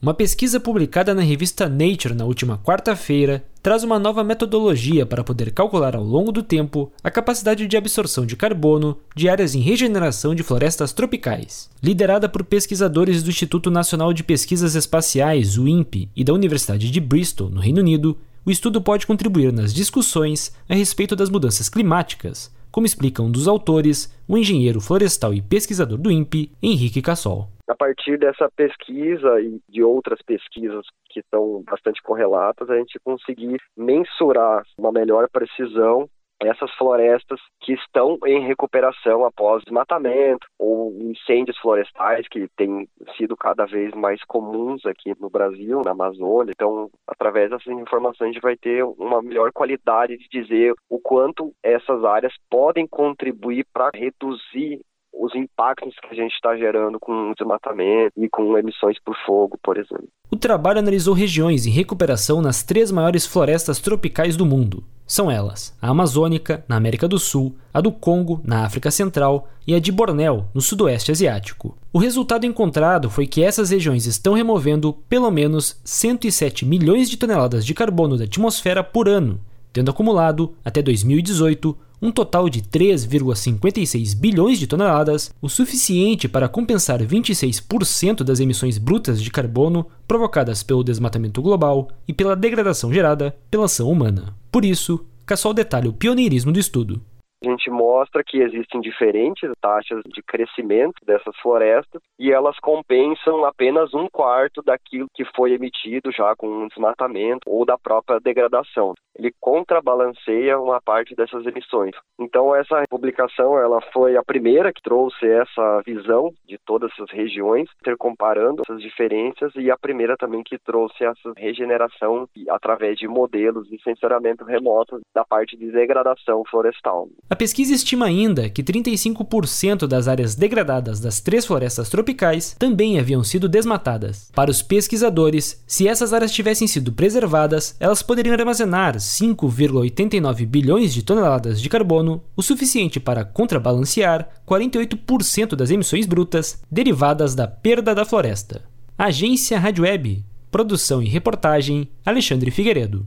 Uma pesquisa publicada na revista Nature na última quarta-feira traz uma nova metodologia para poder calcular ao longo do tempo a capacidade de absorção de carbono de áreas em regeneração de florestas tropicais. Liderada por pesquisadores do Instituto Nacional de Pesquisas Espaciais, o INPE, e da Universidade de Bristol, no Reino Unido, o estudo pode contribuir nas discussões a respeito das mudanças climáticas, como explica um dos autores, o engenheiro florestal e pesquisador do INPE, Henrique Cassol. A partir dessa pesquisa e de outras pesquisas que estão bastante correlatas, a gente conseguir mensurar uma melhor precisão essas florestas que estão em recuperação após desmatamento ou incêndios florestais que têm sido cada vez mais comuns aqui no Brasil, na Amazônia. Então, através dessas informações, a gente vai ter uma melhor qualidade de dizer o quanto essas áreas podem contribuir para reduzir os impactos que a gente está gerando com o desmatamento e com emissões por fogo, por exemplo. O trabalho analisou regiões em recuperação nas três maiores florestas tropicais do mundo, são elas a Amazônica, na América do Sul, a do Congo, na África Central e a de Bornéu, no Sudoeste Asiático. O resultado encontrado foi que essas regiões estão removendo pelo menos 107 milhões de toneladas de carbono da atmosfera por ano, tendo acumulado, até 2018, um total de 3,56 bilhões de toneladas, o suficiente para compensar 26% das emissões brutas de carbono provocadas pelo desmatamento global e pela degradação gerada pela ação humana. Por isso, Cassol detalha o pioneirismo do estudo. A gente mostra que existem diferentes taxas de crescimento dessas florestas e elas compensam apenas um quarto daquilo que foi emitido já com um desmatamento ou da própria degradação. Ele contrabalanceia uma parte dessas emissões. Então essa publicação ela foi a primeira que trouxe essa visão de todas essas regiões, ter comparando essas diferenças e a primeira também que trouxe essa regeneração através de modelos de sensoramento remoto da parte de degradação florestal. A pesquisa estima ainda que 35% das áreas degradadas das três florestas tropicais também haviam sido desmatadas. Para os pesquisadores, se essas áreas tivessem sido preservadas, elas poderiam armazenar 5,89 bilhões de toneladas de carbono, o suficiente para contrabalancear 48% das emissões brutas derivadas da perda da floresta. Agência Rádio Web. Produção e reportagem Alexandre Figueiredo.